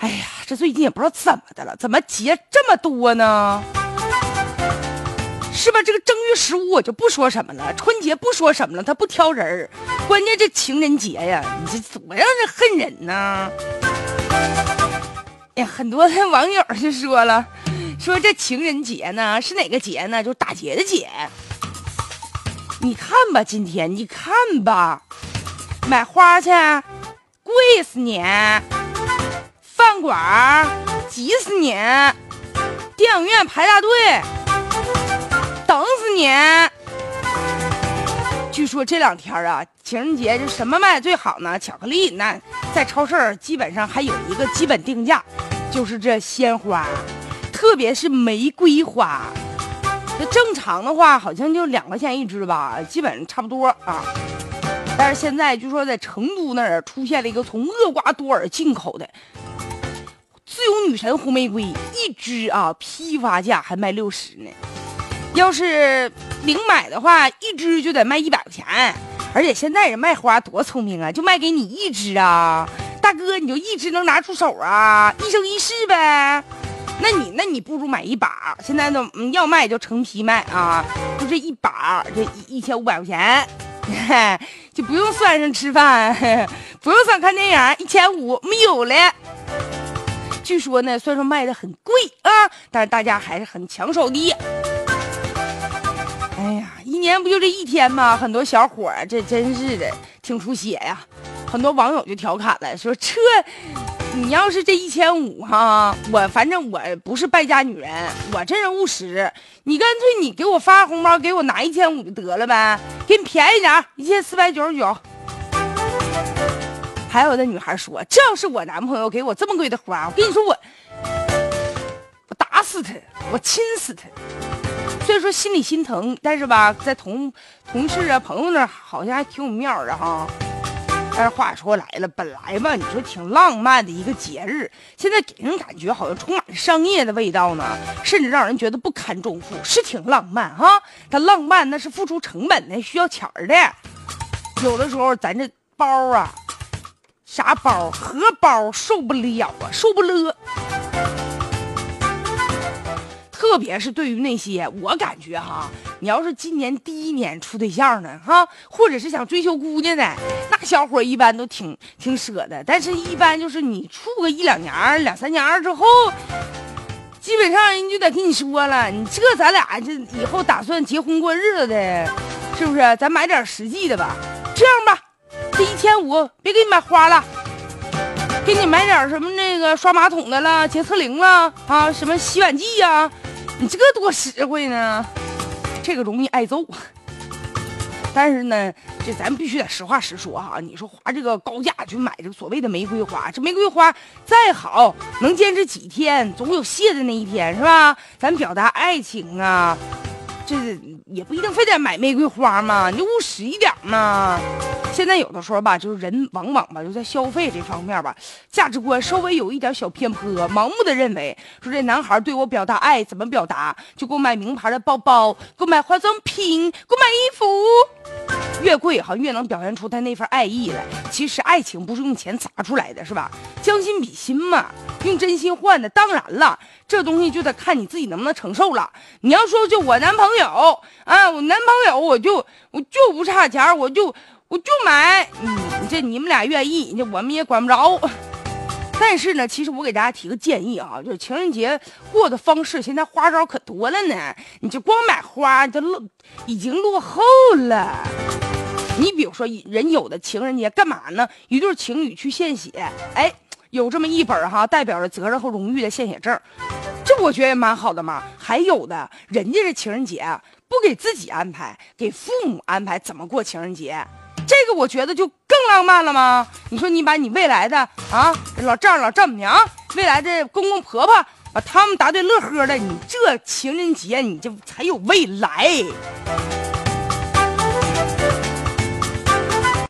哎呀，这最近也不知道怎么的了，怎么节这么多呢？是吧？这个正月十五我就不说什么了，春节不说什么了，他不挑人儿，关键这情人节呀，你这多让人恨人呢！哎呀，很多的网友就说了，说这情人节呢是哪个节呢？就打劫的劫。你看吧，今天你看吧，买花去，贵死你；饭馆挤死你；电影院排大队。等死你！据说这两天啊，情人节这什么卖最好呢？巧克力那在超市基本上还有一个基本定价，就是这鲜花，特别是玫瑰花。这正常的话好像就两块钱一支吧，基本差不多啊。但是现在据说在成都那儿出现了一个从厄瓜多尔进口的自由女神红玫瑰，一支啊批发价还卖六十呢。要是零买的话，一支就得卖一百块钱，而且现在人卖花多聪明啊，就卖给你一支啊，大哥你就一支能拿出手啊，一生一世呗。那你那你不如买一把，现在都要卖就成批卖啊，就这一把这一一千五百块钱，就不用算上吃饭，不用算看电影，一千五没有了。据说呢，虽然说卖的很贵啊，但是大家还是很抢手的。哎呀，一年不就这一天吗？很多小伙儿这真是的挺出血呀。很多网友就调侃了，说这你要是这一千五哈，我反正我不是败家女人，我这人务实。你干脆你给我发红包，给我拿一千五就得了呗，给你便宜点，一千四百九十九。还有的女孩说，这要是我男朋友给我这么贵的花，我跟你说我我打死他，我亲死他。虽然说心里心疼，但是吧，在同同事啊、朋友那好像还挺有面儿哈。但是话说来了，本来吧，你说挺浪漫的一个节日，现在给人感觉好像充满商业的味道呢，甚至让人觉得不堪重负。是挺浪漫哈，但浪漫那是付出成本的，需要钱儿的。有的时候咱这包啊，啥包，荷包受不了啊，受不了。特别是对于那些我感觉哈，你要是今年第一年处对象呢哈，或者是想追求姑娘的，那小伙一般都挺挺舍得。但是，一般就是你处个一两年、两三年之后，基本上人就得跟你说了，你这咱俩这以后打算结婚过日子的，是不是？咱买点实际的。吧，这一千五别给你买花了，给你买点什么那个刷马桶的了、洁厕灵了啊，什么洗碗剂呀。你这多实惠呢，这个容易挨揍。但是呢，这咱必须得实话实说哈。你说花这个高价去买这个所谓的玫瑰花，这玫瑰花再好，能坚持几天，总有谢的那一天，是吧？咱表达爱情啊。这也不一定非得买玫瑰花嘛，你就务实一点嘛。现在有的时候吧，就是人往往吧，就在消费这方面吧，价值观稍微有一点小偏颇，盲目的认为说这男孩对我表达爱怎么表达，就给我买名牌的包包，给我买化妆品，给我买衣服，越贵哈越能表现出他那份爱意来。其实爱情不是用钱砸出来的，是吧？将心比心嘛，用真心换的。当然了。这东西就得看你自己能不能承受了。你要说就我男朋友啊，我男朋友我就我就不差钱，我就我就买。嗯，这你们俩愿意，这我们也管不着。但是呢，其实我给大家提个建议啊，就是情人节过的方式，现在花招可多了呢。你就光买花，这落已经落后了。你比如说，人有的情人节干嘛呢？一对情侣去献血，哎，有这么一本哈，代表着责任和荣誉的献血证。这我觉得也蛮好的嘛。还有的人家这情人节不给自己安排，给父母安排怎么过情人节，这个我觉得就更浪漫了吗？你说你把你未来的啊老丈老丈母娘，未来的公公婆婆，把他们答对乐呵的，你这情人节你就才有未来。